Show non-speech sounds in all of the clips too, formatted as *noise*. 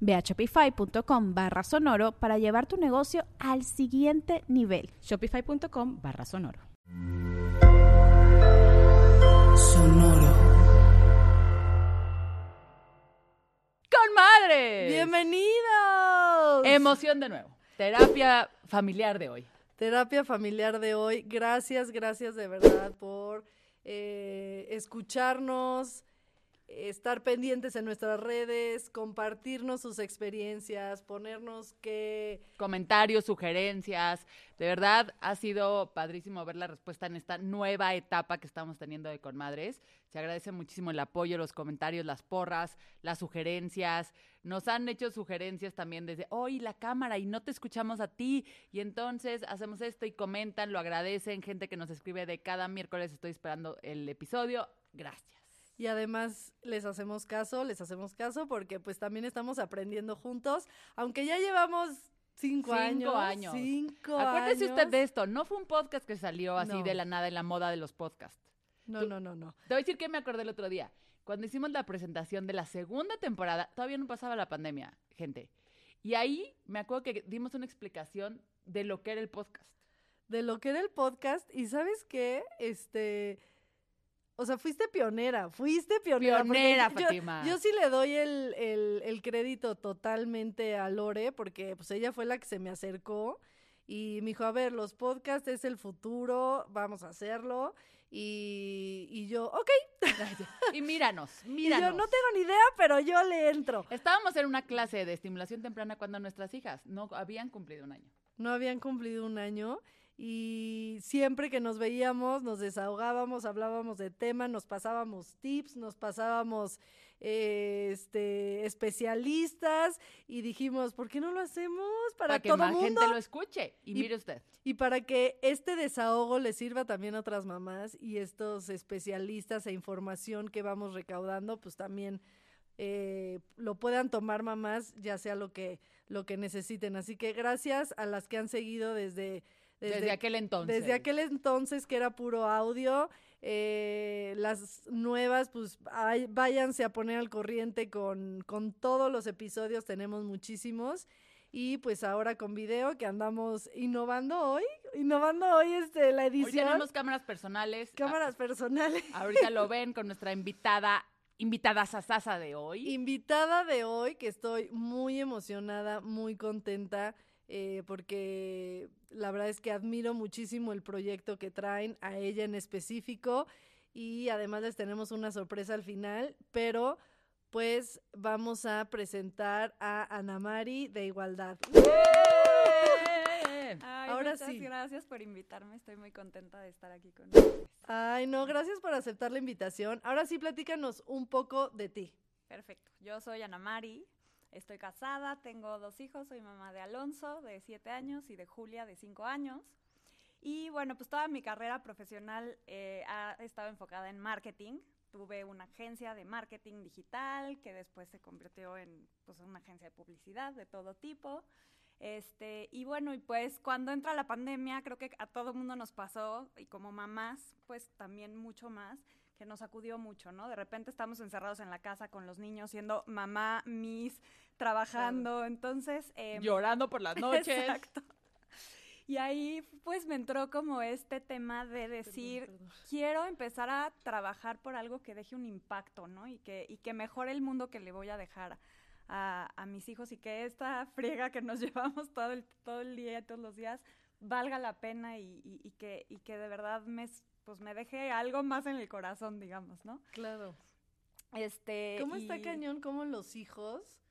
Ve a shopify.com barra sonoro para llevar tu negocio al siguiente nivel. Shopify.com barra sonoro. Sonoro. ¡Con madre! ¡Bienvenidos! Emoción de nuevo. Terapia familiar de hoy. Terapia familiar de hoy. Gracias, gracias de verdad por eh, escucharnos, estar pendientes en nuestras redes, compartirnos sus experiencias, ponernos que... Comentarios, sugerencias. De verdad, ha sido padrísimo ver la respuesta en esta nueva etapa que estamos teniendo de Conmadres. Se agradece muchísimo el apoyo, los comentarios, las porras, las sugerencias. Nos han hecho sugerencias también desde, hoy la cámara y no te escuchamos a ti. Y entonces hacemos esto y comentan, lo agradecen. Gente que nos escribe de cada miércoles estoy esperando el episodio. Gracias y además les hacemos caso, les hacemos caso porque pues también estamos aprendiendo juntos, aunque ya llevamos cinco, cinco años. Cinco Acuérdese usted de esto, no fue un podcast que salió así de la nada en la moda de los podcasts. No, no, no, no. Te voy a decir que me acordé el otro día. Cuando hicimos la presentación de la segunda temporada, todavía no pasaba la pandemia, gente. Y ahí me acuerdo que dimos una explicación de lo que era el podcast. De lo que era el podcast. Y sabes qué? Este o sea, fuiste pionera, fuiste pionera. Pionera, Fátima. Yo, sí le doy el, el, crédito totalmente a Lore, porque pues ella fue la que se me acercó y me dijo, a ver, los podcasts es el futuro, vamos a hacerlo. Y, y yo, ok. *laughs* y míranos, míranos. *laughs* Y yo no tengo ni idea, pero yo le entro. Estábamos en una clase de estimulación temprana cuando nuestras hijas no habían cumplido un año. No habían cumplido un año y siempre que nos veíamos nos desahogábamos, hablábamos de tema, nos pasábamos tips, nos pasábamos eh, este especialistas y dijimos, ¿por qué no lo hacemos para, para que más gente lo escuche? Y, mire usted. Y para que este desahogo le sirva también a otras mamás y estos especialistas e información que vamos recaudando, pues también eh, lo puedan tomar mamás, ya sea lo que lo que necesiten. Así que gracias a las que han seguido desde desde, aquel entonces. Desde aquel entonces que era puro audio. Eh, las nuevas, pues váyanse a poner al corriente con, con todos los episodios, tenemos muchísimos. Y pues ahora con video que andamos innovando hoy, innovando hoy este, la edición. Hoy tenemos cámaras personales. Cámaras personales. Ahorita lo *laughs* ven con nuestra invitada, invitada sasasa de hoy. Invitada de hoy, que estoy muy emocionada, muy contenta. Eh, porque la verdad es que admiro muchísimo el proyecto que traen, a ella en específico, y además les tenemos una sorpresa al final, pero pues vamos a presentar a Ana Mari de Igualdad. Ahora muchas sí. gracias por invitarme, estoy muy contenta de estar aquí con ustedes. Ay, no, gracias por aceptar la invitación. Ahora sí, platícanos un poco de ti. Perfecto, yo soy Ana Mari, Estoy casada, tengo dos hijos, soy mamá de Alonso, de siete años, y de Julia, de cinco años. Y bueno, pues toda mi carrera profesional eh, ha estado enfocada en marketing. Tuve una agencia de marketing digital que después se convirtió en pues, una agencia de publicidad de todo tipo. Este, y bueno, y pues cuando entra la pandemia, creo que a todo mundo nos pasó, y como mamás, pues también mucho más, que nos acudió mucho, ¿no? De repente estamos encerrados en la casa con los niños, siendo mamá, mis, trabajando, entonces... Em, Llorando por las *laughs* noches. Exacto. Y ahí pues me entró como este tema de decir, quiero empezar a trabajar por algo que deje un impacto, ¿no? Y que, y que mejore el mundo que le voy a dejar a, a mis hijos y que esta friega que nos *laughs* llevamos todo el, todo el día, todos los días, valga la pena y, y, que, y que de verdad me pues me deje algo más en el corazón, digamos, ¿no? Claro. Este, ¿Cómo está cañón cómo los hijos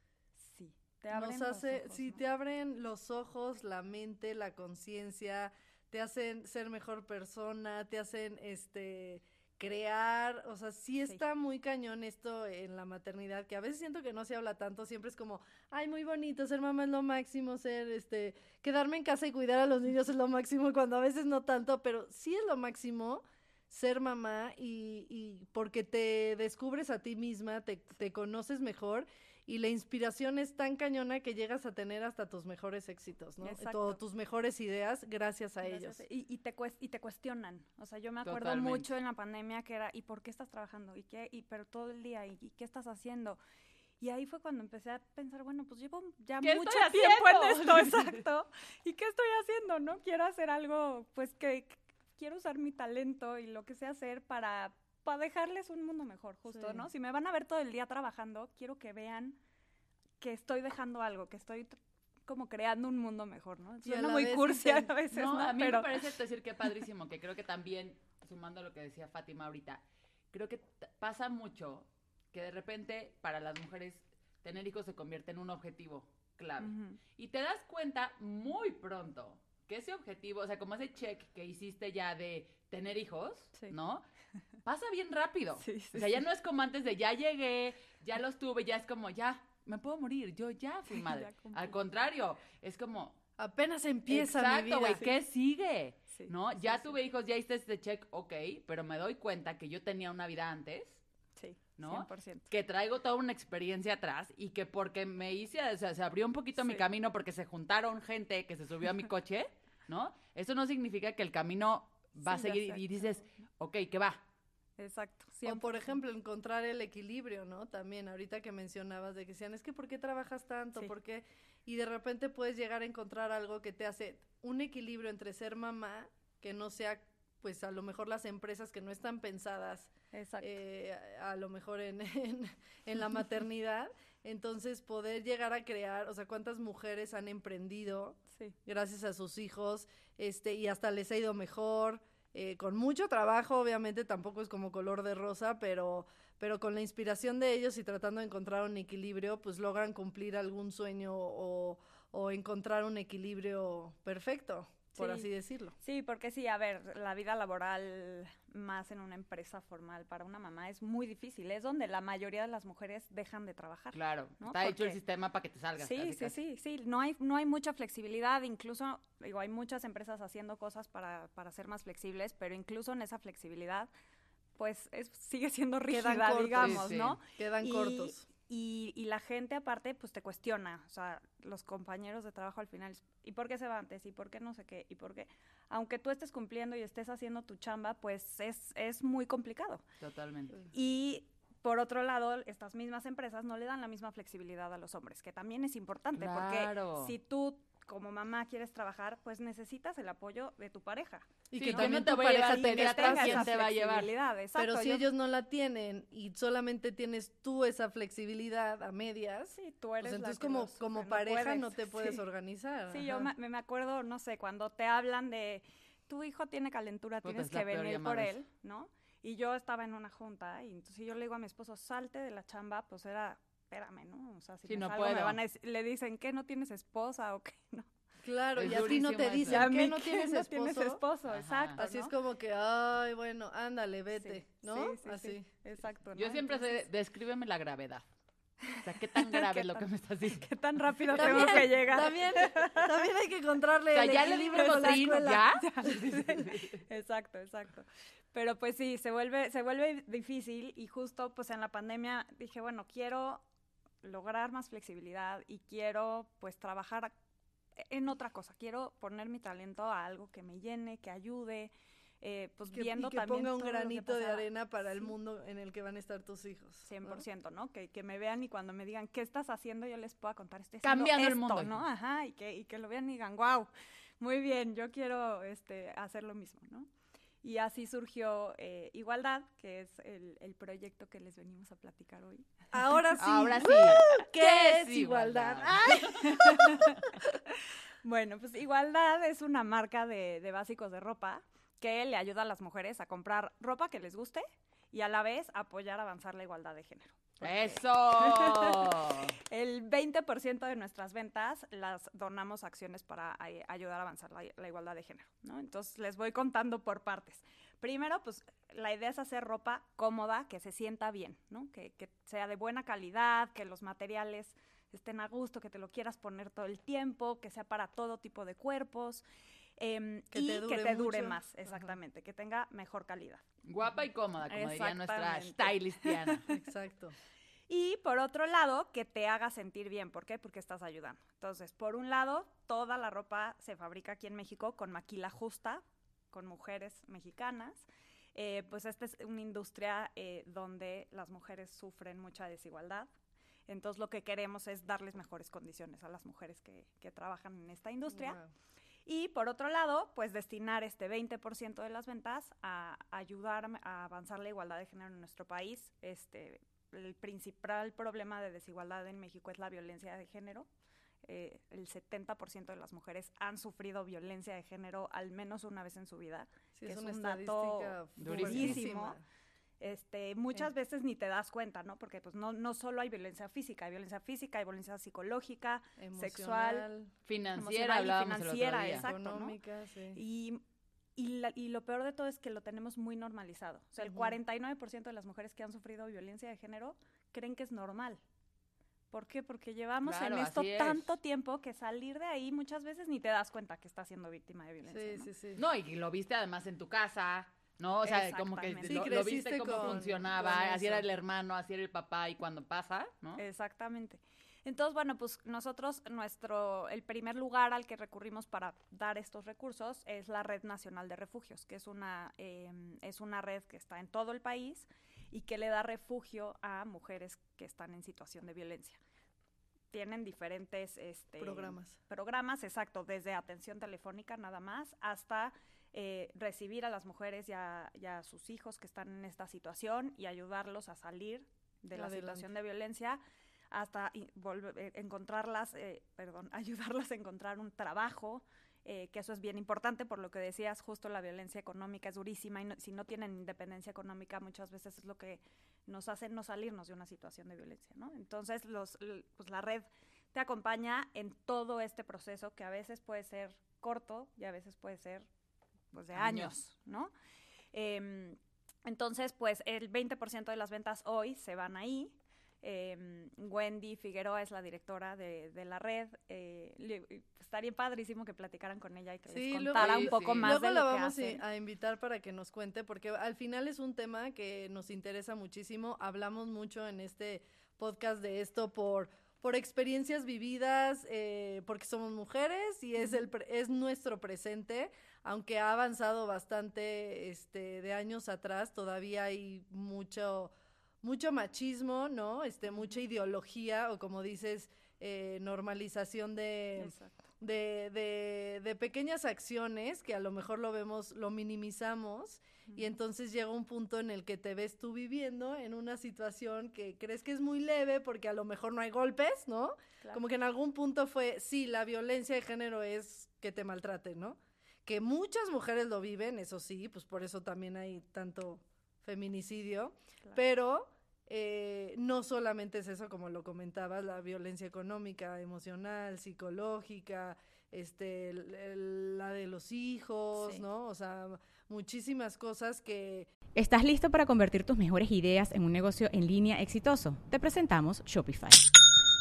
Sí, te abren nos los ojos, sí, ¿no? te abren los ojos, la mente, la conciencia, te hacen ser mejor persona, te hacen este crear, o sea, sí está muy cañón esto en la maternidad, que a veces siento que no se habla tanto, siempre es como, ay, muy bonito, ser mamá es lo máximo, ser, este, quedarme en casa y cuidar a los niños es lo máximo, cuando a veces no tanto, pero sí es lo máximo ser mamá y, y porque te descubres a ti misma, te, te conoces mejor y la inspiración es tan cañona que llegas a tener hasta tus mejores éxitos, ¿no? Exacto. Todo, tus mejores ideas gracias a Gracias. ellos. Y, y te y te cuestionan. O sea, yo me acuerdo Totalmente. mucho en la pandemia que era, ¿y por qué estás trabajando? ¿Y qué? Y pero todo el día, ¿y, y qué estás haciendo? Y ahí fue cuando empecé a pensar, bueno, pues llevo ya ¿Qué mucho tiempo en esto, *laughs* exacto. ¿Y qué estoy haciendo? ¿No? Quiero hacer algo, pues que que quiero usar mi talento y lo que sé hacer para, para dejarles un mundo mejor, justo, Sí. ¿no? Si me van a ver todo el día trabajando, quiero que vean que estoy dejando algo, que estoy como creando un mundo mejor, ¿no? A Suena muy cursi a veces, No, ¿no? a mí Pero me parece decir que padrísimo, que creo que también, sumando lo que decía Fátima ahorita, creo que pasa mucho que de repente para las mujeres tener hijos se convierte en un objetivo clave. Y te das cuenta muy pronto que ese objetivo, o sea, como ese check que hiciste ya de tener hijos, Sí. ¿no? *laughs* Pasa bien rápido. Sí, sí, o sea, ya sí. no es como antes de ya llegué, ya los tuve, ya es como ya, me puedo morir, yo ya *laughs* fui madre. ya. Al contrario, es como, Apenas empieza mi Exacto, vida. güey, ¿qué sigue? ¿No? ya tuve hijos, ya hice este check, ok, pero me doy cuenta que yo tenía una vida antes, Sí, ¿no? 100%. que traigo toda una experiencia atrás y que porque me hice, o sea, se abrió un poquito mi camino porque se juntaron gente que se subió a mi *laughs* coche, ¿no? Eso no significa que el camino va a seguir y dices, ok, ¿qué va? Exacto. O por 100%. ejemplo, encontrar el equilibrio, ¿no? También ahorita que mencionabas de que decían, es que ¿por qué trabajas tanto? Sí. ¿Por qué? Y de repente puedes llegar a encontrar algo que te hace un equilibrio entre ser mamá, que no sea, pues a lo mejor las empresas que no están pensadas Exacto. eh, a, a lo mejor en, *laughs* en, en la maternidad, entonces poder llegar a crear, o sea, cuántas mujeres han emprendido sí. gracias a sus hijos, este, y hasta les ha ido mejor, eh, con mucho trabajo, obviamente tampoco es como color de rosa, pero, pero con la inspiración de ellos y tratando de encontrar un equilibrio, pues logran cumplir algún sueño o, o encontrar un equilibrio perfecto, por Sí. así decirlo. Sí, porque sí, a ver, la vida laboral más en una empresa formal para una mamá es muy difícil. Es donde la mayoría de las mujeres dejan de trabajar. Claro, ¿no? está hecho el sistema para que te salgas. Sí, casi, sí, casi. sí, sí, no hay, no hay mucha flexibilidad, incluso, digo, hay muchas empresas haciendo cosas para, para ser más flexibles, pero incluso en esa flexibilidad, pues es, sigue siendo Quedan rígida, cortos. digamos, Sí, sí. ¿no? Quedan Y- cortos. Y, y la gente aparte, pues te cuestiona, o sea, los compañeros de trabajo al final, ¿y por qué se va antes? ¿Y por qué no sé qué? ¿Y por qué? Aunque tú estés cumpliendo y estés haciendo tu chamba, pues es, es muy complicado. Totalmente. Y por otro lado, estas mismas empresas no le dan la misma flexibilidad a los hombres, que también es importante, Claro. porque si tú como mamá quieres trabajar, pues necesitas el apoyo de tu pareja. Y Sí, que también no te tu voy a pareja llevar te de diga atrás, atrás ¿quién te va a llevar? exacto. Pero si yo- ellos no la tienen y solamente tienes tú esa flexibilidad a medias, Sí, tú eres pues la entonces que como, los- como pareja puedes, no te puedes sí. organizar. Sí, yo ajá. me, me acuerdo, no sé, cuando te hablan de tu hijo tiene calentura, Puta, tienes es la que venir por él, ¿no? Y yo estaba en una junta y entonces yo le digo a mi esposo, salte de la chamba, pues era, espérame, ¿no? O sea, si Sí, me no salgo, me van a le dicen, ¿qué, no tienes esposa o qué? No. Claro, Es y a ti no te dicen que no que tienes no esposo. tienes esposo, Ajá. exacto, Así es como que, ay, bueno, ándale, vete, Sí, ¿no? sí, sí, Así. sí, exacto. Yo siempre sé, Entonces, descríbeme la gravedad. O sea, ¿qué tan *laughs* grave ¿Qué es lo que me estás diciendo? ¿Qué tan rápido También, tengo que llegar? También, también hay que encontrarle O sea, el ya le dimos con la escuela. *laughs* *laughs* ¿ya? Exacto, exacto. Pero pues sí, se vuelve, se vuelve difícil y justo pues en la pandemia dije, bueno, quiero lograr más flexibilidad y quiero pues trabajar en otra cosa. Quiero poner mi talento a algo que me llene, que ayude, eh, pues Que, viendo y que también ponga un granito de arena para el mundo en el que van a estar tus hijos. ¿no? 100%, ¿no? Que, que me vean y cuando me digan, ¿qué estás haciendo? Yo les pueda contar, estoy Cambiando el esto", mundo. ¿no? Ajá, y que, y que lo vean y digan, wow, muy bien, yo quiero este, hacer lo mismo, ¿no? Y así surgió eh, Igualdad, que es el, el proyecto que les venimos a platicar hoy. *laughs* Ahora sí. Ahora sí. ¿Qué es igualdad? *laughs* Bueno, pues Igualdad es una marca de, de básicos de ropa que le ayuda a las mujeres a comprar ropa que les guste y a la vez apoyar a avanzar la igualdad de género. ¡Eso! *laughs* El 20% de nuestras ventas las donamos a acciones para ay- ayudar a avanzar la, la igualdad de género, ¿no? Entonces les voy contando por partes. Primero, pues la idea es hacer ropa cómoda, que se sienta bien, ¿no? Que, que sea de buena calidad, que los materiales estén a gusto, que te lo quieras poner todo el tiempo, que sea para todo tipo de cuerpos. Em, Que y te que dure te dure mucho. más, Ajá. exactamente, que tenga mejor calidad. Guapa y cómoda, como diría nuestra stylistiana. *laughs* Exacto. Y por otro lado, que te haga sentir bien. ¿Por qué? Porque estás ayudando. Entonces, por un lado, toda la ropa se fabrica aquí en México con maquila justa, con mujeres mexicanas. Eh, pues esta es una industria eh, donde las mujeres sufren mucha desigualdad. Entonces, lo que queremos es darles mejores condiciones a las mujeres que, que trabajan en esta industria. Wow. Y por otro lado, pues destinar este 20% de las ventas a ayudar a avanzar la igualdad de género en nuestro país. Este, el principal problema de desigualdad en México es la violencia de género. Eh, el 70% de las mujeres han sufrido violencia de género al menos una vez en su vida. Sí, que es es una un dato durísimo. Este, muchas Sí. veces ni te das cuenta, ¿no? Porque pues no, no solo hay violencia física, hay violencia física, hay violencia psicológica, sexual, Financiera, Emocional financiera, exacto. ¿no? económica, sí. Y, y, la- y lo peor de todo es que lo tenemos muy normalizado. O sea, el Ujú. 49% de las mujeres que han sufrido violencia de género creen que es normal. ¿Por qué? Porque llevamos Claro, en esto es. tanto tiempo que salir de ahí muchas veces ni te das cuenta que estás siendo víctima de violencia. Sí, ¿no? sí, sí. No, y lo viste además en tu casa, ¿no? O sea, como que lo, viste cómo con- funcionaba, con así era el hermano, así era el papá, y cuando pasa, ¿no? Exactamente. Entonces, bueno, pues nosotros, nuestro, el primer lugar al que recurrimos para dar estos recursos es la Red Nacional de Refugios, que es una, eh, es una red que está en todo el país y que le da refugio a mujeres que están en situación de violencia. Tienen diferentes este, Programas. programas, exacto, desde atención telefónica nada más hasta eh, recibir a las mujeres y a, y a sus hijos que están en esta situación y ayudarlos a salir de la Adelante. situación de violencia hasta eh, encontrarlas, eh, perdón, *laughs* ayudarlas a encontrar un trabajo, eh, que eso es bien importante, por lo que decías, justo la violencia económica es durísima y no- si no tienen independencia económica muchas veces es lo que nos hace no salirnos de una situación de violencia, ¿no? Entonces, los, pues la red te acompaña en todo este proceso que a veces puede ser corto y a veces puede ser pues de Años. años, ¿no? Em, entonces, pues el 20% de las ventas hoy se van ahí. Em, Wendy Figueroa es la directora de, de la red. eh, le- estaría padrísimo que platicaran con ella y que Sí, les luego- contara Sí, un poco sí. más Luego de la lo que vamos hacen. a invitar para que nos cuente, porque al final es un tema que nos interesa muchísimo. Hablamos mucho en este podcast de esto por, por experiencias vividas, eh, porque somos mujeres y es, el, es nuestro presente. Aunque ha avanzado bastante este, de años atrás, todavía hay mucho, mucho machismo, ¿no? Este, mucha ideología o como dices, eh, normalización de, de, de, de pequeñas acciones que a lo mejor lo vemos, lo minimizamos y entonces llega un punto en el que te ves tú viviendo en una situación que crees que es muy leve porque a lo mejor no hay golpes, ¿no? Claro. Como que en algún punto fue, sí, la violencia de género es que te maltraten, ¿no? Que muchas mujeres lo viven, eso sí, pues por eso también hay tanto feminicidio, Claro. pero eh, no solamente es eso, como lo comentabas, la violencia económica, emocional, psicológica, este, el- el- la de los hijos, Sí. ¿no? O sea, muchísimas cosas que ¿Estás listo para convertir tus mejores ideas en un negocio en línea exitoso? Te presentamos Shopify.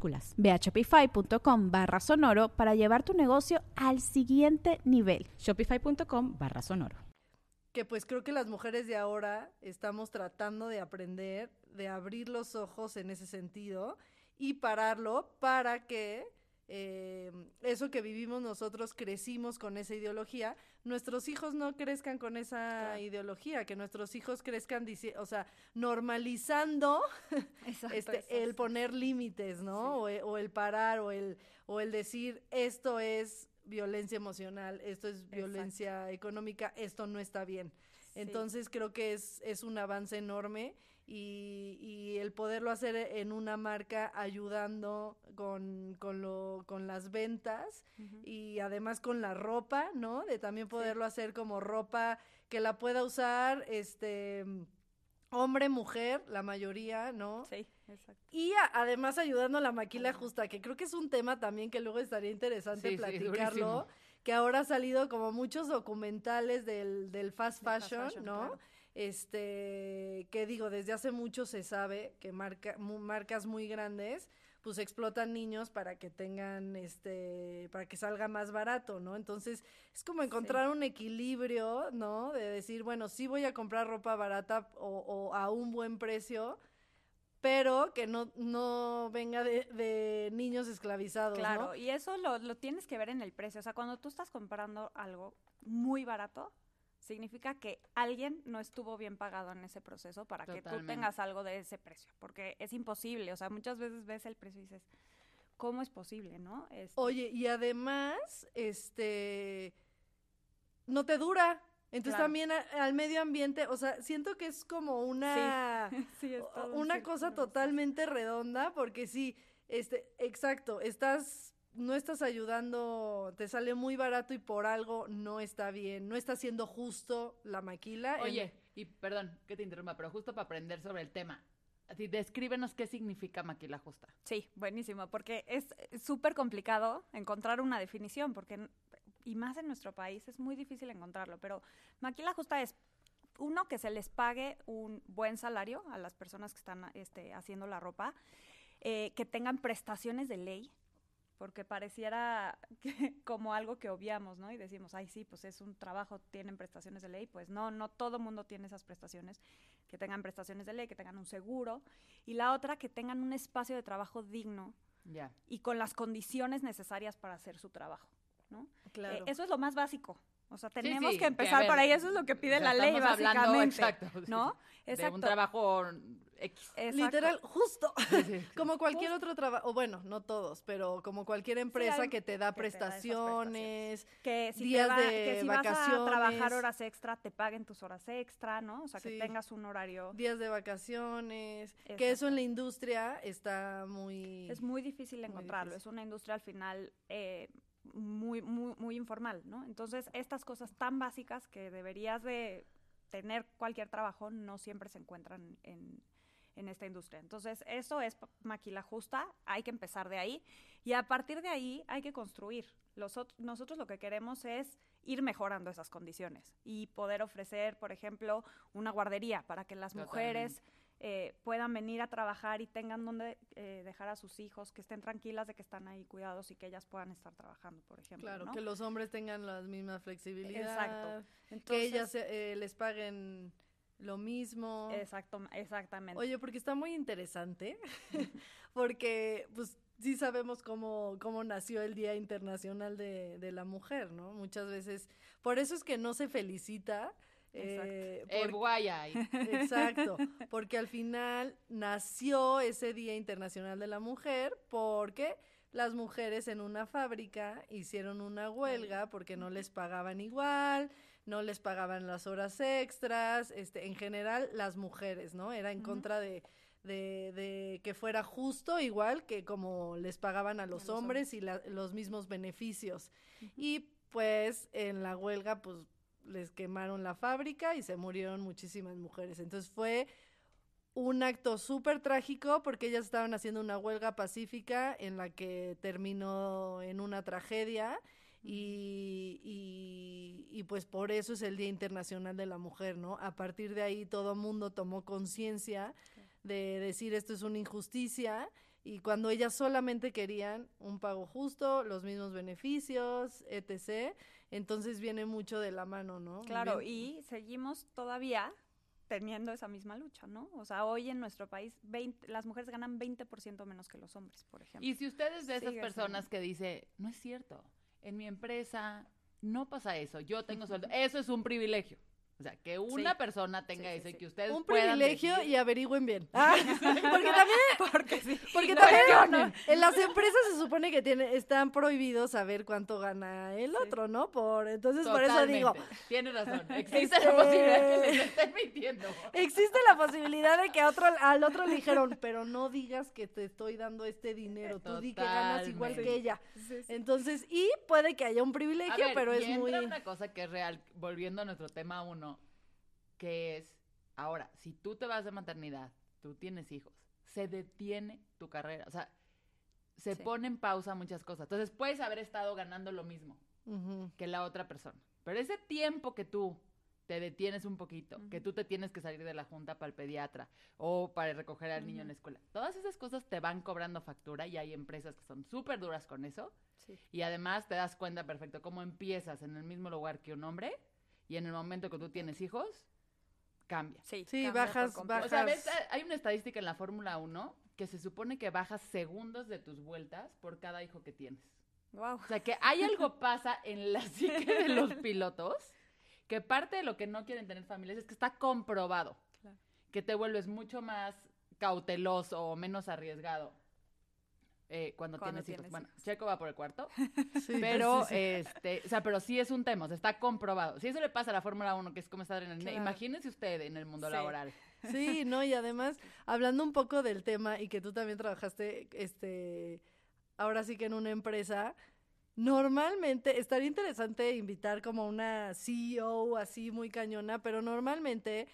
Minúsculas. Ve a shopify.com barra sonoro para llevar tu negocio al siguiente nivel. Shopify.com barra sonoro. que pues creo que las mujeres de ahora estamos tratando de aprender, de abrir los ojos en ese sentido y pararlo para que eh, eso que vivimos nosotros crecimos con esa ideología, nuestros hijos no crezcan con esa ideología, que nuestros hijos crezcan, o sea, normalizando *laughs* Exacto, este, el poner límites, ¿no? O, e- o el parar, o el, o el decir, esto es violencia emocional, esto es violencia económica, esto no está bien. Sí. Entonces creo que es, es un avance enorme y, y el poderlo hacer en una marca ayudando con, con, lo, con las ventas y además con la ropa, ¿no? De también poderlo hacer como ropa que la pueda usar este hombre, mujer, la mayoría, ¿no? Sí, exacto. Y a- además ayudando a la maquila justa, que creo que es un tema también que luego estaría interesante Sí, platicarlo, que ahora ha salido como muchos documentales del, del fast De fast fashion, fashion, ¿no? claro. Este, que digo, desde hace mucho se sabe que marca, marcas muy grandes pues explotan niños para que tengan este para que salga más barato, ¿no? Entonces, es como encontrar un equilibrio, ¿no? De decir, bueno, sí voy a comprar ropa barata o, o a un buen precio, pero que no, no venga de, de niños esclavizados, Claro, ¿no? y eso lo, lo tienes que ver en el precio. O sea, cuando tú estás comprando algo muy barato, significa que alguien no estuvo bien pagado en ese proceso para que tú tengas algo de ese precio. Porque es imposible. O sea, muchas veces ves el precio y dices, ¿cómo es posible, no? Este, Oye, y además, este, no te dura. Entonces Claro. también a- al medio ambiente, o sea, siento que es como una, sí, *laughs* es todo un una cosa totalmente redonda, porque sí, este, exacto, estás, no estás ayudando, te sale muy barato y por algo no está bien, no está siendo justo la maquila. en- Oye, y perdón que te interrumpa, pero justo para aprender sobre el tema. Así, descríbenos qué significa maquila justa. Sí, buenísimo, porque es súper complicado encontrar una definición, porque, y más en nuestro país, es muy difícil encontrarlo, pero maquila justa es, uno, que se les pague un buen salario a las personas que están este, haciendo la ropa, eh, que tengan prestaciones de ley, porque pareciera *laughs* que- como algo que obviamos, ¿no? Y decimos, ay, sí, pues es un trabajo, tienen prestaciones de ley. Pues no, no todo mundo tiene esas prestaciones, que tengan prestaciones de ley, que tengan un seguro. Y la otra, que tengan un espacio de trabajo digno Ya. y con las condiciones necesarias para hacer su trabajo, ¿no? Claro. Eh, eso es lo más básico. O sea, tenemos sí, que empezar a por ahí. Eso es lo que pide la ley, hablando, básicamente. exacto, *laughs* ¿No? De Exacto. un trabajo X. Exacto. Literal, justo. Sí, sí, sí. *laughs* Como cualquier otro trabajo, o bueno, no todos, pero como cualquier empresa que te da que te da esas prestaciones, que si, días te va- de que si vas a vacaciones. trabajar horas extra, te paguen tus horas extra, ¿no? O sea, Sí. que tengas un horario. días de vacaciones, que eso en la industria está muy... Es muy difícil Muy encontrarlo. difícil. Es una industria al final eh, muy, muy, muy informal, ¿no? Entonces, estas cosas tan básicas que deberías de tener cualquier trabajo no siempre se encuentran en, en esta industria. Entonces, eso es maquila justa, hay que empezar de ahí y a partir de ahí hay que construir. Los nosotros lo que queremos es ir mejorando esas condiciones y poder ofrecer, por ejemplo, una guardería para que las mujeres eh, puedan venir a trabajar y tengan donde eh, dejar a sus hijos, que estén tranquilas de que están ahí cuidados y que ellas puedan estar trabajando, por ejemplo. Claro, ¿no? que los hombres tengan la misma flexibilidad. Exacto. que ellas eh, les paguen lo mismo. Exacto, exactamente. Oye, porque está muy interesante, *laughs* *laughs* porque pues sí sabemos cómo, cómo nació el Día Internacional de, de la Mujer, ¿no? Muchas veces, por eso es que no se felicita. Eh, Eh, por- guaya. y- Exacto, *laughs* porque al final nació ese Día Internacional de la Mujer porque las mujeres en una fábrica hicieron una huelga porque no les pagaban igual, no les pagaban las horas extras, este, en general las mujeres, ¿no? Era en contra de, de, de que fuera justo igual que como les pagaban a los, los hombres, y la- los mismos beneficios. Y pues en la huelga, pues les quemaron la fábrica y se murieron muchísimas mujeres. Entonces fue un acto súper trágico porque ellas estaban haciendo una huelga pacífica en la que terminó en una tragedia y, y, y, pues por eso es el Día Internacional de la Mujer, ¿no? A partir de ahí todo mundo tomó conciencia de decir esto es una injusticia y cuando ellas solamente querían un pago justo, los mismos beneficios, etc. Entonces viene mucho de la mano, ¿no? Claro, Bien. y seguimos todavía teniendo esa misma lucha, ¿no? O sea, hoy en nuestro país 20 las mujeres ganan 20% menos que los hombres, por ejemplo. Y si ustedes de esas Sigue personas que dice, no es cierto, en mi empresa no pasa eso, yo tengo sueldo, eso es un privilegio. O sea, que una Sí. persona tenga Sí, sí, eso y que ustedes un puedan privilegio decir- y averigüen bien. *laughs* Ah, *laughs* porque también, *laughs* Porque sí. porque también en las empresas se supone que tiene, están prohibidos saber cuánto gana el otro, ¿no? Por entonces por eso digo. Tienes razón. Existe Este- la posibilidad que les estén mintiendo. existe la posibilidad de que a otro, al otro le dijeron, pero no digas que te estoy dando este dinero, tú di que ganas igual que ella. Sí, sí. Entonces, y puede que haya un A privilegio, ver, pero y es muy... una cosa que es real, volviendo a nuestro tema uno, que es, ahora, si tú te vas de maternidad, tú tienes hijos, se detiene tu carrera, o sea, se Sí. pone en pausa muchas cosas. Entonces, puedes haber estado ganando lo mismo Ujú. que la otra persona, pero ese tiempo que tú te detienes un poquito, que Ujú. tú te tienes que salir de la junta para el pediatra o para recoger al niño en la escuela, todas esas cosas te van cobrando factura y hay empresas que son súper duras con eso. Sí. Y además te das cuenta perfecto cómo empiezas en el mismo lugar que un hombre y en el momento que tú tienes hijos, cambia. Sí, Sí, cambia bajas- completo. O sea, Bajas. ves, hay una estadística en la Fórmula 1 que se supone que bajas segundos de tus vueltas por cada hijo que tienes. Guau. O sea, que hay algo *laughs* pasa en la psique de los pilotos que parte de lo que no quieren tener familias es que está comprobado Claro. que te vuelves mucho más cauteloso o menos arriesgado eh, cuando, Cuando tienes hijos. Bueno. Checo va por el cuarto, *laughs* *laughs* Sí, pero, sí, sí. este, o sea, pero sí es un tema, o sea, está comprobado. Si eso le pasa a la Fórmula 1, que es como estar en el... Claro. Imagínese usted en el mundo laboral. *laughs* Sí, no, y además, hablando un poco del tema y que tú también trabajaste, este, ahora sí que en una empresa, normalmente estaría interesante invitar como una CEO así muy cañona, pero normalmente,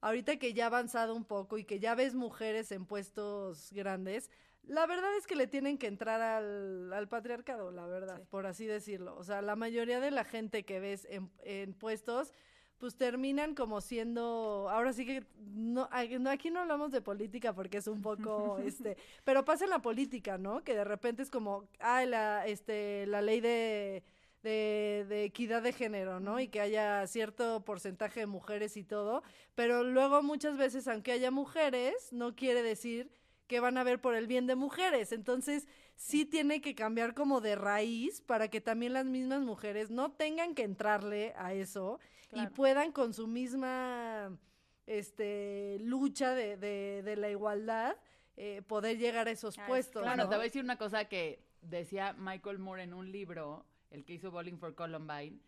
ahorita que ya ha avanzado un poco y que ya ves mujeres en puestos grandes, la verdad es que le tienen que entrar al, al patriarcado, la verdad, Sí. por así decirlo. O sea, la mayoría de la gente que ves en, en puestos pues terminan como siendo, ahora sí que no, aquí no hablamos de política porque es un poco, *laughs* este, pero pasa en la política, ¿no? Que de repente es como, ah, la, este, la ley de, de, de equidad de género, ¿no? Y que haya cierto porcentaje de mujeres y todo, pero luego muchas veces, aunque haya mujeres, no quiere decir que van a ver por el bien de mujeres. Entonces, sí tiene que cambiar como de raíz para que también las mismas mujeres no tengan que entrarle a eso y Claro. puedan con su misma este lucha de, de, de la igualdad eh, poder llegar a esos es puestos. Bueno, ¿no? te voy a decir una cosa que decía Michael Moore en un libro, el que hizo Bowling for Columbine,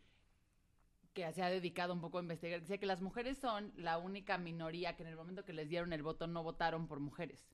que se ha dedicado un poco a investigar. Decía que las mujeres son la única minoría que en el momento que les dieron el voto no votaron por mujeres.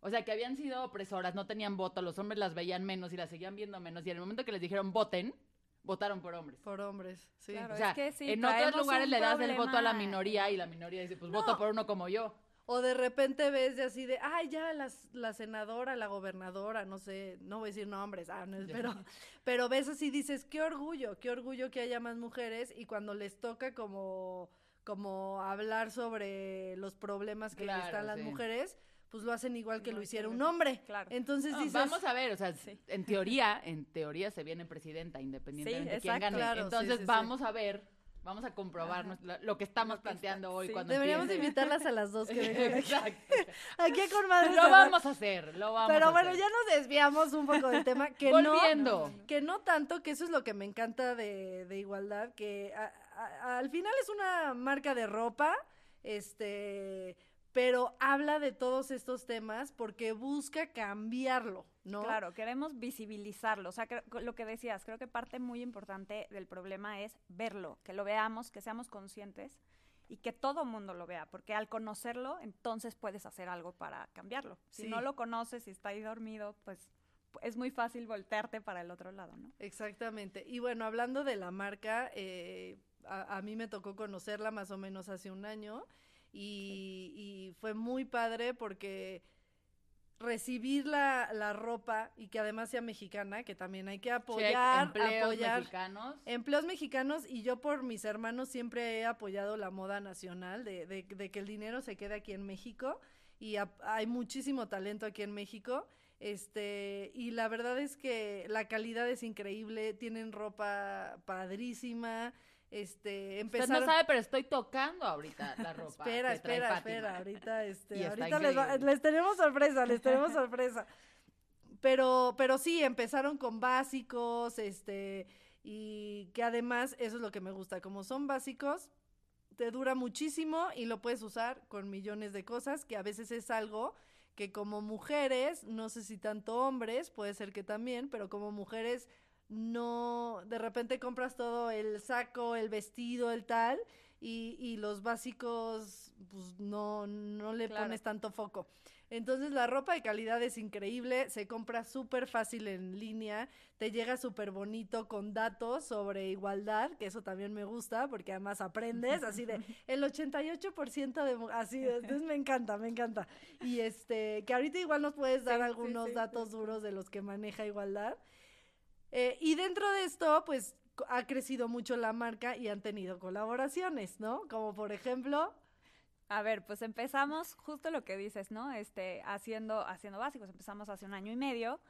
O sea, que habían sido opresoras, no tenían voto, los hombres las veían menos y las seguían viendo menos. Y en el momento que les dijeron voten, votaron por hombres. Por hombres, sí. Claro. O sea, es que sí, en otros lugares le das el voto a la minoría y la minoría dice, pues No. voto por uno como yo. O de repente ves de así de, ay, ya las, la senadora, la gobernadora, no sé, no voy a decir nombres, ah, no, pero, pero ves así dices, qué orgullo, qué orgullo que haya más mujeres y cuando les toca como, como hablar sobre los problemas que Claro, están las sí. mujeres, pues lo hacen igual que No, lo hiciera sí, un hombre. Claro. Entonces No, dices, vamos a ver, o sea, Sí. en teoría, en teoría se viene presidenta independientemente de quién gane. Claro, Entonces sí, sí. vamos a ver, vamos a comprobar nuestra- lo que estamos Lo que está- planteando hoy sí. cuando deberíamos empiece. invitarlas a las dos que vengan *laughs* aquí, Exacto. *laughs* aquí a Comadres Lo vamos a hacer, lo vamos a Pero bueno, hacer. ya nos desviamos un poco del tema, que Volviendo. no, que no tanto, que eso es lo que me encanta de, de igualdad, que a- a- al final es una marca de ropa, este, pero habla de todos estos temas porque busca cambiarlo, ¿no? Claro, queremos visibilizarlo. O sea, creo- lo que decías, creo que parte muy importante del problema es verlo, que lo veamos, que seamos conscientes y que todo mundo lo vea, porque al conocerlo, entonces puedes hacer algo para cambiarlo. Si Sí. no lo conoces y está ahí dormido, pues es muy fácil voltearte para el otro lado, ¿no? Exactamente. Y bueno, hablando de la marca, eh, a, a mí me tocó conocerla más o menos hace un año y, y fue muy padre porque recibir la, la ropa y que además sea mexicana, que también hay que Check, apoyar, empleos apoyar mexicanos. empleos mexicanos y yo por mis hermanos siempre he apoyado la moda nacional de, de, de que el dinero se quede aquí en México y a- hay muchísimo talento aquí en México. Este, y la verdad es que la calidad es increíble, tienen ropa padrísima. Este, Usted empezaron no sabe, pero estoy tocando ahorita la *laughs* ropa. Espera, espera, Fátima. espera. Ahorita, este, ahorita les, va- les tenemos sorpresa, les tenemos *laughs* sorpresa. Pero, pero sí, empezaron con básicos, este, y que además, eso es lo que me gusta, como son básicos, te dura muchísimo y lo puedes usar con millones de cosas, que a veces es algo que como mujeres, no sé si tanto hombres, puede ser que también, pero como mujeres no, de repente compras todo el saco, el vestido, el tal, y, y los básicos, pues no, no le Claro. pones tanto foco. Entonces la ropa de calidad es increíble, se compra súper fácil en línea, te llega súper bonito con datos sobre igualdad, que eso también me gusta porque además aprendes, así de *laughs* el 88% de... Así, entonces me encanta, me encanta. Y este, que ahorita igual nos puedes dar Sí, sí, algunos sí, datos duros de los que maneja igualdad. Eh, y dentro de esto, pues ha crecido mucho la marca y han tenido colaboraciones, ¿no? Como por ejemplo, A ver, pues empezamos justo lo que dices, ¿no? Este, haciendo, haciendo básicos, empezamos hace un año y medio.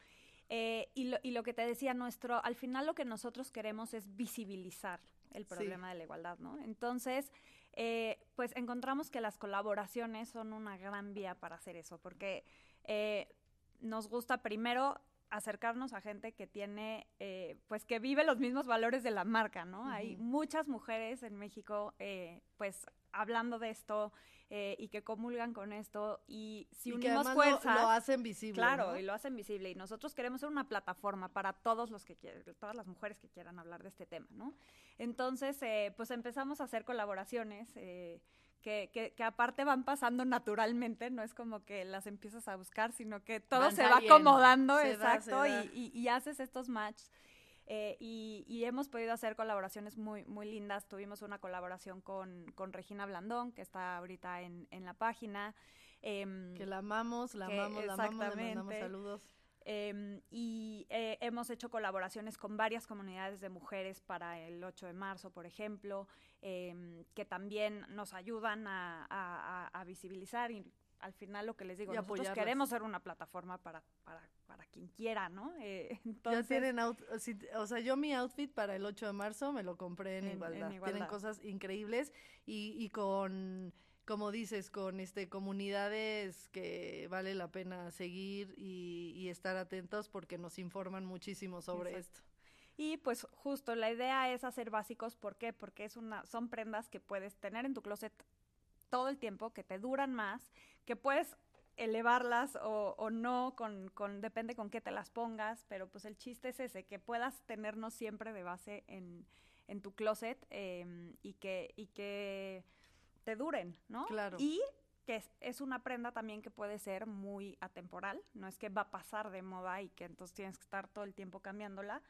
eh, y, lo, y lo que te decía, nuestro, al final lo que nosotros queremos es visibilizar el Sí. problema de la igualdad, ¿no? Entonces, eh, pues encontramos que las colaboraciones son una gran vía para hacer eso, porque eh, nos gusta primero acercarnos a gente que tiene, eh, pues que vive los mismos valores de la marca, ¿no? Hay muchas mujeres en México, eh, pues hablando de esto eh, y que comulgan con esto y si y que unimos lo- fuerzas, lo, hacen visible. claro, ¿no? y lo hacen visible y nosotros queremos ser una plataforma para todos los que quieren, todas las mujeres que quieran hablar de este tema, ¿no? Entonces, eh, pues empezamos a hacer colaboraciones. Eh, que, que, que aparte van pasando naturalmente, no es como que las empiezas a buscar, sino que todo Van se va saliendo. acomodando, Se exacto, da. Y, y- y haces estos matches. eh, y, y hemos podido hacer colaboraciones muy, muy lindas. Tuvimos una colaboración con, con Regina Blandón, que está ahorita en, en la página. em, Que la amamos, la que amamos, la amamos, le mandamos saludos. Em, y eh, hemos hecho colaboraciones con varias comunidades de mujeres para el 8 de marzo, por ejemplo, em, que también nos ayudan a, a- a- a visibilizar y al final lo que les digo, Y nosotros apoyarlas. queremos ser una plataforma para, para, para quien quiera, ¿no? Eh, *laughs* Ya tienen out- o si- o sea, yo mi outfit para el 8 de marzo me lo compré en, En- en igualdad. Tienen cosas increíbles y, y con, como dices, con este comunidades que vale la pena seguir y, y estar atentos porque nos informan muchísimo sobre Exacto. esto. Y pues justo la idea es hacer básicos, ¿por qué? Porque es una, son prendas que puedes tener en tu closet todo el tiempo, que te duran más, que puedes elevarlas o, o no, con, con, depende con qué te las pongas, pero pues el chiste es ese, que puedas tenernos siempre de base en, en tu closet em, y, que, y que te duren, ¿no? Claro. Y que es, es una prenda también que puede ser muy atemporal, no es que va a pasar de moda y que entonces tienes que estar todo el tiempo cambiándola,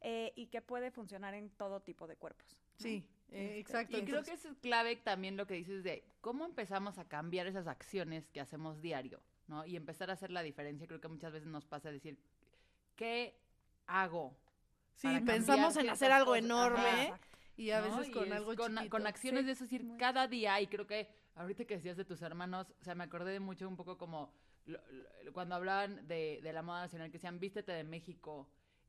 eh, y que puede funcionar en todo tipo de cuerpos. ¿no? Sí, eh, Este, exacto. Y creo que es clave también lo que dices de cómo empezamos a cambiar esas acciones que hacemos diario, ¿no? Y empezar a hacer la diferencia. Creo que muchas veces nos pasa decir, ¿qué hago? Sí, pensamos en hacer algo cosas? enorme Ajá. Y a veces con algo con, chiquito. con acciones Sí, de eso, es decir, muy- cada día, y creo que ahorita que decías de tus hermanos, o sea, me acordé de mucho un poco como lo- lo- cuando hablaban de, de la moda nacional, que decían, vístete de México,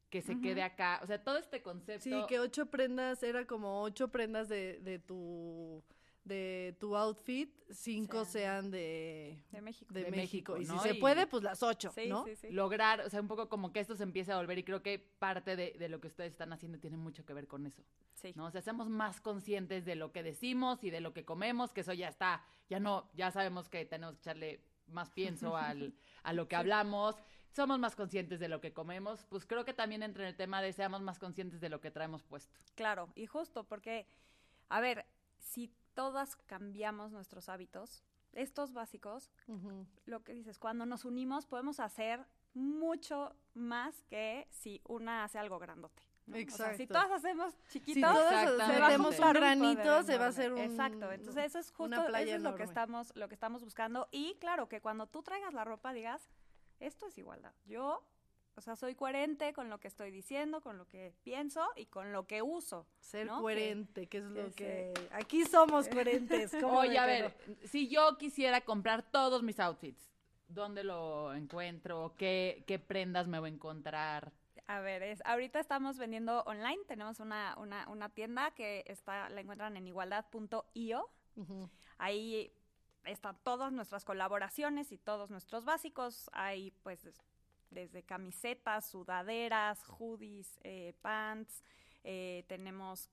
que se quede acá, o sea, todo este concepto. Sí, que ocho prendas, era como ocho prendas de, de tu de tu outfit, cinco Sean sean de, De México. de De México. México, Y ¿no? si se Y- puede, pues las ocho, Sí, ¿no? sí, sí. lograr, o sea, un poco como que esto se empiece a volver y creo que parte de, de lo que ustedes están haciendo tiene mucho que ver con eso, Sí. ¿no? O sea, seamos más conscientes de lo que decimos y de lo que comemos, que eso ya está, ya no, ya sabemos que tenemos que echarle más pienso *laughs* al, a lo que hablamos, somos más conscientes de lo que comemos, pues creo que también entra en el tema de seamos más conscientes de lo que traemos puesto. Claro, y justo porque, a ver, si todas cambiamos nuestros hábitos, estos básicos, lo que dices, cuando nos unimos podemos hacer mucho más que si una hace algo grandote. ¿no? O sea, si Exacto. todas hacemos chiquitos, Si a metemos un granito, se va a hacer un Exacto, entonces eso es justo, eso es lo que estamos, lo que estamos buscando. Y claro, que cuando tú traigas la ropa digas, esto es igualdad. Yo O sea, soy coherente con lo que estoy diciendo, con lo que pienso y con lo que uso. Ser ¿no? Que- coherente, que, es lo que que... Aquí somos *laughs* coherentes. ¿cómo Oye, a ver, si yo quisiera comprar todos mis outfits, ¿dónde lo encuentro? ¿Qué, qué prendas me voy a encontrar? A ver, es, ahorita estamos vendiendo online. Tenemos una, una, una tienda que está, la encuentran en igualdad.io. Ahí están todas nuestras colaboraciones y todos nuestros básicos. Hay pues desde camisetas, sudaderas, hoodies, eh, pants. eh, tenemos,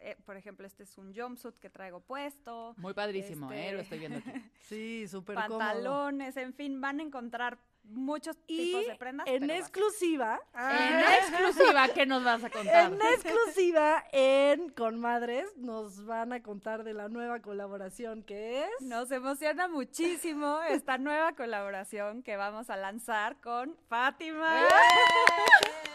eh, por ejemplo, este es un jumpsuit que traigo puesto. Muy padrísimo, Este- ¿eh? Lo estoy viendo aquí. *laughs* Sí, súper cómodo. Pantalones, en fin, van a encontrar muchos Y tipos de prendas. en exclusiva... En exclusiva, ¿qué nos vas a contar? En exclusiva, en Conmadres, nos van a contar de la nueva colaboración que es... Nos emociona muchísimo esta *laughs* nueva colaboración que vamos a lanzar con Fátima. ¡Eh!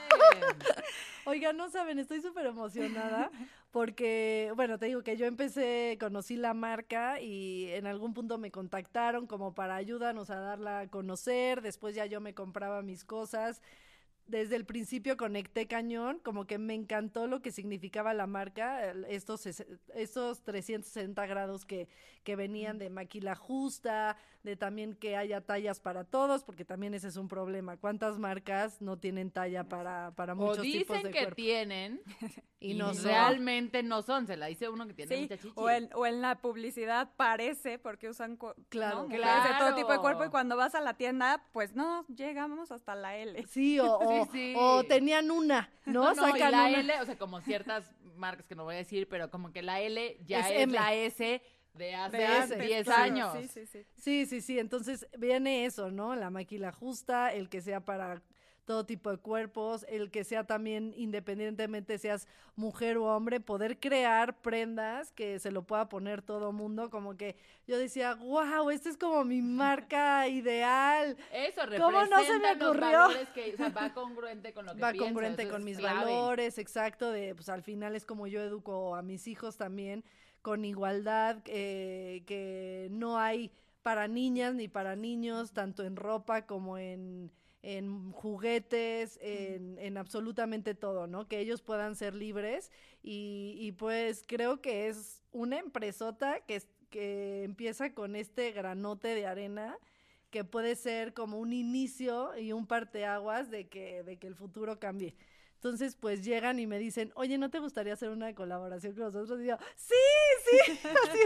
*laughs* Oiga, no saben, estoy súper emocionada porque, bueno, te digo que yo empecé, conocí la marca y en algún punto me contactaron como para ayudarnos a darla a conocer, después ya yo me compraba mis cosas. Desde el principio conecté cañón, como que me encantó lo que significaba la marca, estos, estos 360 grados que, que venían de maquila justa, de también que haya tallas para todos, porque también ese es un problema. ¿Cuántas marcas no tienen talla para, para O muchos tipos dicen de que cuerpo? tienen *laughs* Y y, no son. realmente no son. Se la dice uno que tiene Sí, mucha chichi. o en, o en la publicidad parece porque usan Claro. ¿no? de todo tipo de cuerpo y Claro. cuando vas a la tienda, pues no, llegamos hasta la L. Sí, o, *laughs* o, Sí, sí. o tenían una, ¿no? No, no, y Sacan la una. L, o sea, como ciertas *laughs* marcas que no voy a decir, pero como que la L ya Es es, M. la S de hace De antes, 10 claro, años. Sí, sí, sí. Sí, sí, sí. Entonces viene eso, ¿no? La maquila justa, el que sea para todo tipo de cuerpos, el que sea también independientemente seas mujer o hombre, poder crear prendas que se lo pueda poner todo mundo, como que yo decía, wow, esta es como mi marca *laughs* ideal, Eso ¿Cómo no se me ocurrió? que, o sea, va congruente con lo que va pienso, congruente con mis clave. valores, exacto, de pues al final es como yo educo a mis hijos también, con igualdad, eh, que no hay para niñas ni para niños, tanto en ropa como en, en juguetes, en, en absolutamente todo, ¿no? Que ellos puedan ser libres y, y pues creo que es una empresota que, que empieza con este granote de arena que puede ser como un inicio y un parteaguas de que, de que el futuro cambie. Entonces, pues llegan y me dicen, oye, ¿no te gustaría hacer una colaboración con nosotros? Y yo, sí, sí, *laughs* así,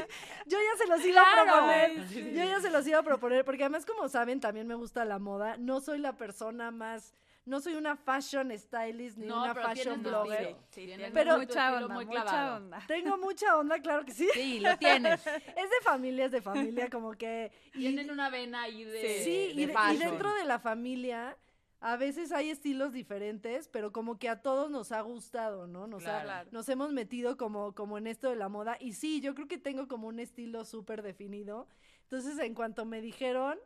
yo ya se los iba a Claro. proponer, Sí, sí, yo ya se los iba a proponer, porque además, como saben, también me gusta la moda, no soy la persona más, no soy una fashion stylist ni No, una fashion blogger. Sí, Pero- mucha onda, muy mucha onda. Tengo mucha onda, claro que sí. Sí, lo tienes. *laughs* Es de familia, es de familia, como que... y- Tienen una vena ahí de, Sí, de y, de- y fashion. dentro de la familia a veces hay estilos diferentes, pero como que a todos nos ha gustado, ¿no? Nos, ha- Claro. nos hemos metido como, como en esto de la moda. Y sí, yo creo que tengo como un estilo súper definido. Entonces, en cuanto me dijeron,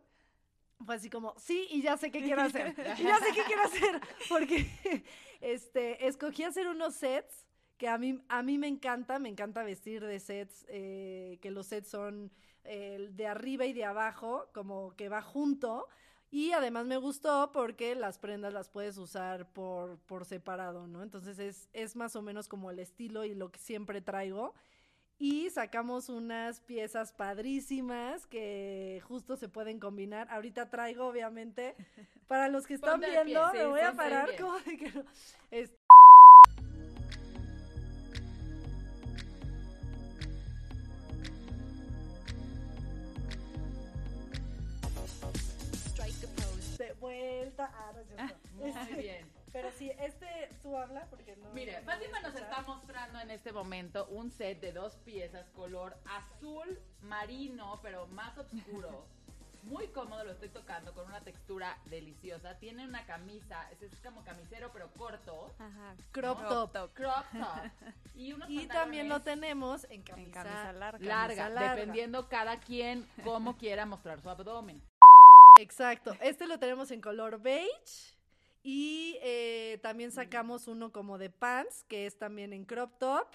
fue así como, sí, y ya sé qué quiero hacer. *laughs* y ya sé qué quiero hacer. *laughs* Porque este, escogí hacer unos sets que a mí, a mí me encanta, me encanta vestir de sets, eh, que los sets son eh, de arriba y de abajo, como que va junto. Y además me gustó porque las prendas las puedes usar por, por separado, ¿no? Entonces es, es más o menos como el estilo y lo que siempre traigo. Y sacamos unas piezas padrísimas que justo se pueden combinar. Ahorita traigo, obviamente, para los que *laughs* están Ponte pie, viendo, sí, me voy a parar pie. como de que no. Vuelta. Ah, no es cierto. Muy *laughs* Este, bien. Pero sí, este, tú habla porque no. Mire, no Fátima nos está mostrando en este momento un set de dos piezas color azul marino, pero más oscuro. *laughs* Muy cómodo, lo estoy tocando con una textura deliciosa. Tiene una camisa, es como camisero, pero corto. Ajá. Crop ¿no? top. Crop top. *laughs* Y, unos Y también lo tenemos en camisa, En camisa larga. larga, larga. dependiendo cada quien cómo quiera mostrar su abdomen. Exacto. Este lo tenemos en color beige. Y eh, también sacamos uno como de pants, que es también en crop top.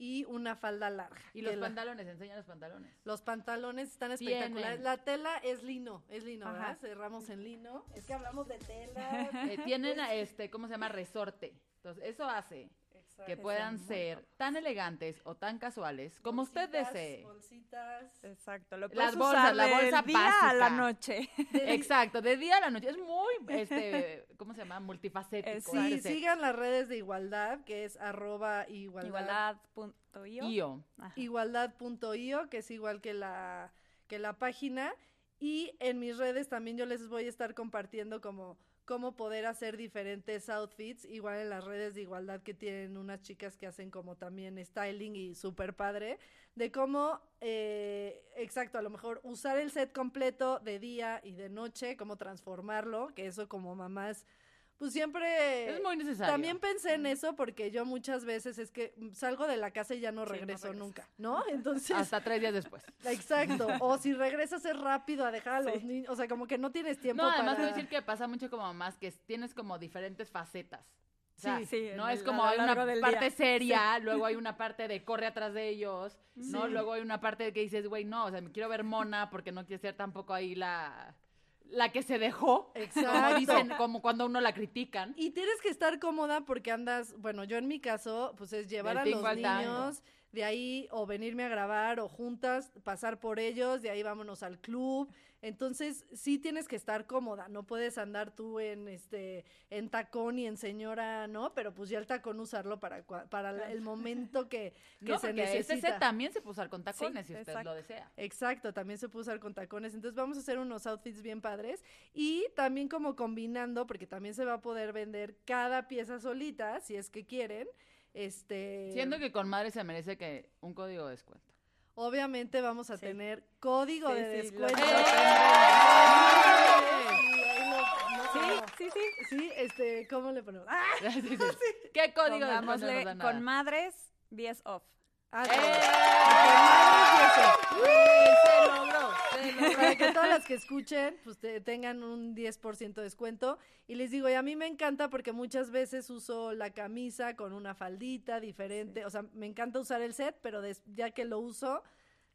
y una falda larga. Y los la- pantalones, enseña los pantalones. los pantalones están Tienen. espectaculares. La tela es lino, es lino, Ajá. ¿verdad? Cerramos en lino. Es que hablamos de tela. *laughs* Eh, tienen, *laughs* este, ¿cómo se llama? Resorte. Entonces, eso hace que puedan ser tan elegantes o tan casuales como usted desee. Bolsitas. Exacto, lo Las bolsas, usar la del bolsa día a la noche. Exacto, de día a la noche. Es muy, este, *laughs* ¿cómo se llama? Multifacético. Sí, Sí, ese sigan las redes de igualdad, que es arroba igualdad. Igualdad.io. IO. Ajá. igualdad.io, que es igual que la, que la página. Y en mis redes también yo les voy a estar compartiendo como cómo poder hacer diferentes outfits, igual en las redes de igualdad que tienen unas chicas que hacen como también styling y súper padre, de cómo, eh, exacto, a lo mejor usar el set completo de día y de noche, cómo transformarlo, que eso como mamás, pues siempre... Es muy necesario. También pensé en eso porque yo muchas veces es que salgo de la casa y ya no Sí, no regreso nunca, ¿no? *laughs* Entonces, Hasta tres días después. *laughs* exacto. O si regresas es rápido a dejar a los Sí. niños, o sea, como que no tienes tiempo No, además para... decir que pasa mucho como mamás que tienes como diferentes facetas. O sea, Sí, sí, no es el- como hay una parte día. seria, luego hay *laughs* una parte de corre atrás de ellos, ¿no? Luego hay una parte de que dices, güey, no, o sea, me quiero ver mona porque no quiero ser tampoco ahí la, la que se dejó. Como Exacto. dicen, como cuando uno la critican. Y tienes que estar cómoda porque andas, bueno, yo en mi caso, pues es llevar a los niños, de ahí o venirme a grabar o juntas, pasar por ellos, de ahí vámonos al club. Entonces, sí tienes que estar cómoda, no puedes andar tú en este en tacón y en señora, ¿no? Pero pues ya el tacón usarlo para para la- el momento que, *laughs* que No, se necesita. también se puede usar con tacones si usted exacto. lo desea. Exacto, también se puede usar con tacones. Entonces vamos a hacer unos outfits bien padres y también como combinando, porque también se va a poder vender cada pieza solita, si es que quieren. Este, Siendo que con madre se merece que un código de descuento. Obviamente vamos a Sí. tener código Sí, de descuento. Sí, sí, sí. Sí, este, ¿cómo le ponemos? ¡Ah! *laughs* Sí, *laughs* sí. ¿Qué código de descuento Pongámosle con madres 10 off. Para que todas las que escuchen pues te- tengan un 10% de descuento. Y les digo y a mí me encanta porque muchas veces uso la camisa con una faldita diferente. O sea me encanta usar el set pero des- ya que lo uso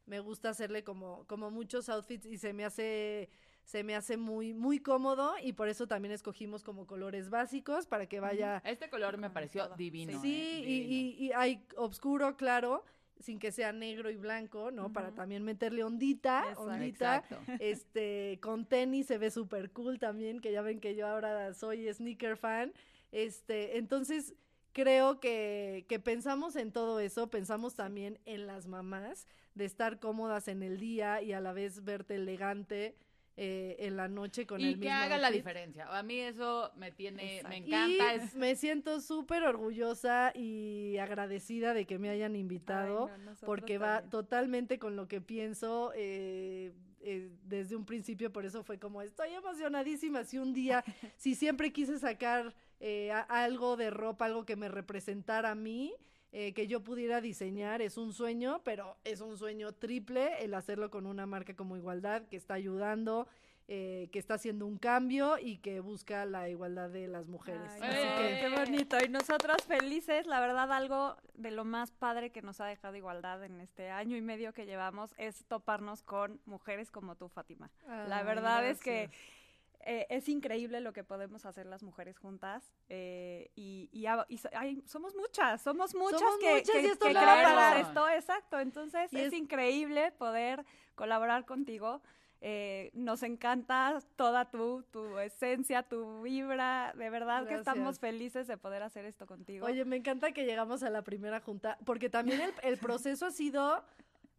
me gusta hacerle como como muchos outfits y se me hace se me hace muy muy cómodo y por eso también escogimos como colores básicos para que vaya Este color me pareció todo. divino. Sí, eh, y, divino. y- y hay oscuro, claro, sin que sea negro y blanco, ¿no? Para también meterle ondita, ondita. Exacto. Este, con tenis se ve súper cool también, que ya ven que yo ahora soy sneaker fan. Este, entonces creo que, que pensamos en todo eso, pensamos también en las mamás, de estar cómodas en el día y a la vez verte elegante eh, en la noche con y el que mismo haga la diferencia. A mí eso me tiene, me encanta. Y es me siento súper orgullosa y agradecida de que me hayan invitado, Ay, no, nosotros porque va totalmente con lo que pienso eh, eh, desde un principio, por eso fue como, estoy emocionadísima, si un día, *laughs* si siempre quise sacar eh, a- algo de ropa, algo que me representara a mí, eh, que yo pudiera diseñar, es un sueño, pero es un sueño triple el hacerlo con una marca como Igualdad, que está ayudando. eh, que está haciendo un cambio y que busca la igualdad de las mujeres. Ay, Así no, que. Qué bonito. Y nosotros felices, la verdad, algo de lo más padre que nos ha dejado igualdad en este año y medio que llevamos es toparnos con mujeres como tú, Fátima. la verdad es que. Eh, es increíble lo que podemos hacer las mujeres juntas eh, y, y y somos muchas, somos muchas Somos que, muchas que- y esto que esto, exacto. Entonces es, es- increíble poder colaborar contigo. Eh, nos encanta toda tu, tu esencia, tu vibra. De verdad que estamos felices de poder hacer esto contigo. Oye, me encanta que llegamos a la primera junta, porque también el, el *laughs* proceso ha sido,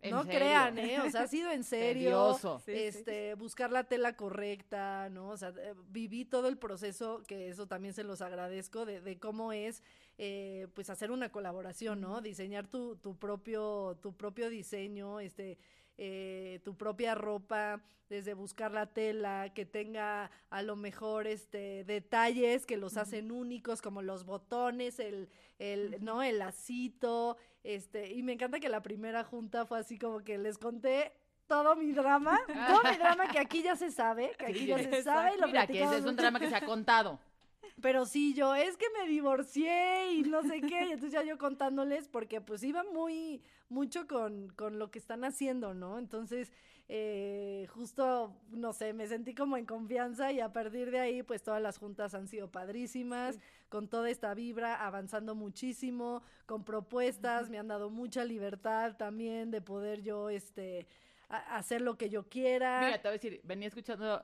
no serio. crean, ¿eh? O sea, ha sido en *laughs* serio. Sí. este, buscar la tela correcta, ¿no? O sea, eh, viví todo el proceso, que eso también se los agradezco, de, de cómo es, eh, pues, hacer una colaboración, ¿no? Diseñar tu, tu propio, tu propio diseño, este, eh, tu propia ropa, desde buscar la tela, que tenga a lo mejor, este, detalles que los hacen únicos, como los botones, el, el, ¿no? El lacito, este, y me encanta que la primera junta fue así como que les conté todo mi drama, *laughs* todo mi drama que aquí ya se sabe, que aquí Sí, ya se sabe y lo Mira, que ese es un drama que se ha contado. Pero sí, yo, es que me divorcié y no sé qué, y entonces ya yo contándoles, porque pues iba muy, mucho con, con lo que están haciendo, ¿no? Entonces, eh, justo, no sé, me sentí como en confianza y a partir de ahí, pues todas las juntas han sido padrísimas, con toda esta vibra, avanzando muchísimo, con propuestas, me han dado mucha libertad también de poder yo, este, a- hacer lo que yo quiera. Mira, te voy a decir, venía escuchando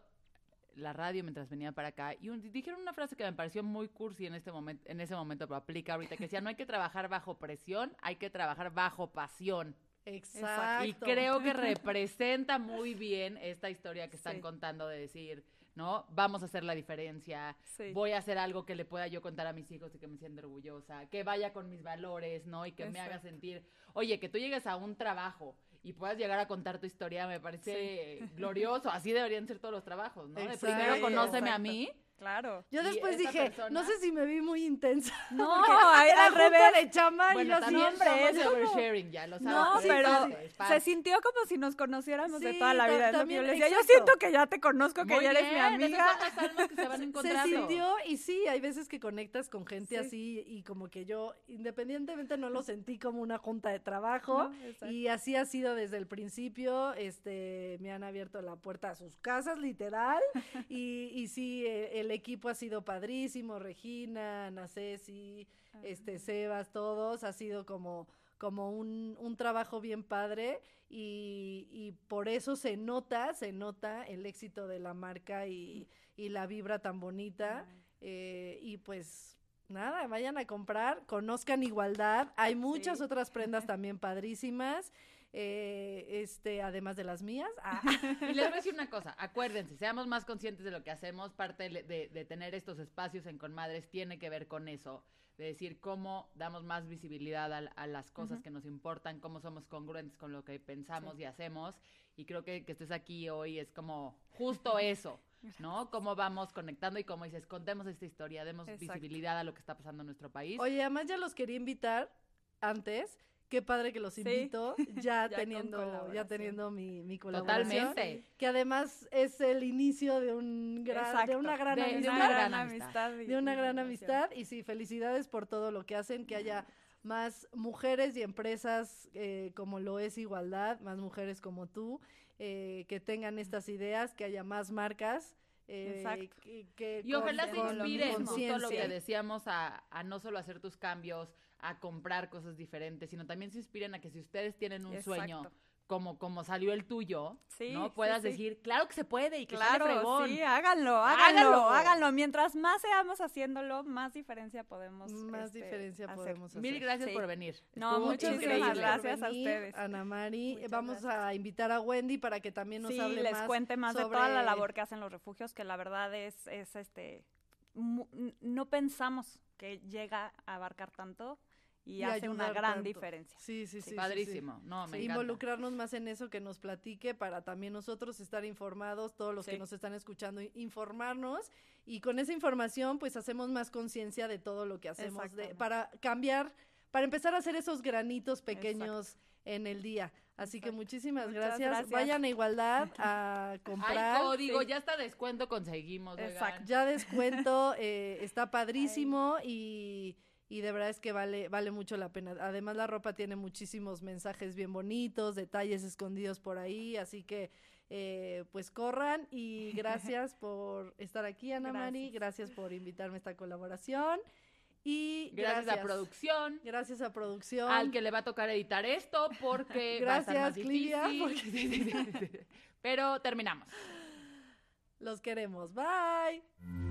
la radio mientras venía para acá y un- dijeron una frase que me pareció muy cursi en este momento, en ese momento, pero aplica ahorita, que decía, no hay que trabajar bajo presión, hay que trabajar bajo pasión. Exacto. Y creo que *laughs* representa muy bien esta historia que están Sí. contando de decir, ¿no? Vamos a hacer la diferencia, Sí. voy a hacer algo que le pueda yo contar a mis hijos y que me sienta orgullosa, que vaya con mis valores, ¿no? Y que me haga sentir, oye, que tú llegues a un trabajo y puedas llegar a contar tu historia, me parece glorioso, así deberían ser todos los trabajos, ¿no? De primero conóceme a mí. Claro. Yo después dije, persona- no sé si me vi muy intensa. *laughs* No, era al revés. de chama y yo estamos es de como- oversharing, ya lo sabes. No, pero es se sintió como si nos conociéramos de toda la vida. Yo también. Yo exacto. siento que ya te conozco, que Muy ya eres mi esas amiga. son que se van *laughs* se encontrando. sintió y sí, hay veces que conectas con gente Sí. así y como que yo independientemente no lo sentí como una junta de trabajo No, y así ha sido desde el principio, este, me han abierto la puerta a sus casas literal *laughs* y, y sí, eh, el equipo ha sido padrísimo, Regina, Ana Ceci, este, Sebas, todos, ha sido como como un, un trabajo bien padre y, y por eso se nota, se nota el éxito de la marca y, y la vibra tan bonita. eh, y pues nada, vayan a comprar, conozcan igualdad. Hay muchas Sí. otras prendas *laughs* también padrísimas. Eh, este, además de las mías. Ah, *laughs* Y les voy a decir una cosa, acuérdense, seamos más conscientes de lo que hacemos, parte de, de- tener estos espacios en Conmadres tiene que ver con eso, de decir cómo damos más visibilidad a, a las cosas que nos importan, cómo somos congruentes con lo que pensamos y hacemos, y creo que que estés aquí hoy es como justo eso, ¿no? Cómo vamos conectando y como dices, contemos esta historia, demos Exacto. visibilidad a lo que está pasando en nuestro país. Oye, además ya los quería invitar antes. Qué padre que los Sí. invito, *laughs* ya, teniendo, ya teniendo mi, mi colaboración. Totalmente. Que además es el inicio de un gran, de una gran De- de amistad. una gran amistad. de una gran amistad y sí, felicidades por todo lo que hacen, que haya más mujeres y empresas eh, como lo es Igualdad, más mujeres como tú, eh, que tengan estas ideas, que haya más marcas. Eh, Exacto. que- que Y ojalá se con inspiren, justo lo que decíamos, a, a no solo hacer tus cambios, a comprar cosas diferentes, sino también se inspiren a que si ustedes tienen un sueño. Como, como salió el tuyo, Sí, ¿no? Puedas sí. decir, claro que se puede y que Claro, sale fregón. sí, háganlo, Háganlo. háganlo, háganlo. Mientras más seamos haciéndolo, más diferencia podemos Más este, diferencia hacer. podemos hacer. Mil gracias Sí. por venir. No, Estuvo muchísimas increíble. gracias a ustedes. Ana Mari. Muchas Vamos gracias. a invitar a Wendy para que también nos sí, hable les más cuente más sobre... de toda la labor que hacen los refugios, que la verdad es, es este, no pensamos que llega a abarcar tanto y, Y hace una gran tanto. diferencia. Sí, sí, sí. sí, sí. Padrísimo. No, me involucrarnos más en eso, que nos platique para también nosotros estar informados, todos los que nos están escuchando, informarnos y con esa información pues hacemos más conciencia de todo lo que hacemos de, para cambiar, para empezar a hacer esos granitos pequeños en el día. Así que muchísimas gracias. gracias. Vayan a Igualdad *laughs* a comprar. Hay código, sí. ya está descuento conseguimos. oigan. Exacto. Ya descuento, eh, está padrísimo y, y de verdad es que vale, vale mucho la pena. Además la ropa tiene muchísimos mensajes bien bonitos, detalles escondidos por ahí, así que eh, pues corran y *laughs* gracias por estar aquí Ana Mari, Gracias. por invitarme a esta colaboración y Gracias, gracias, a producción. Gracias a producción. Al que le va a tocar editar esto porque *laughs* va a estar más Gracias, Clivia, *laughs* difícil. Sí. Pero terminamos. Los queremos. Bye.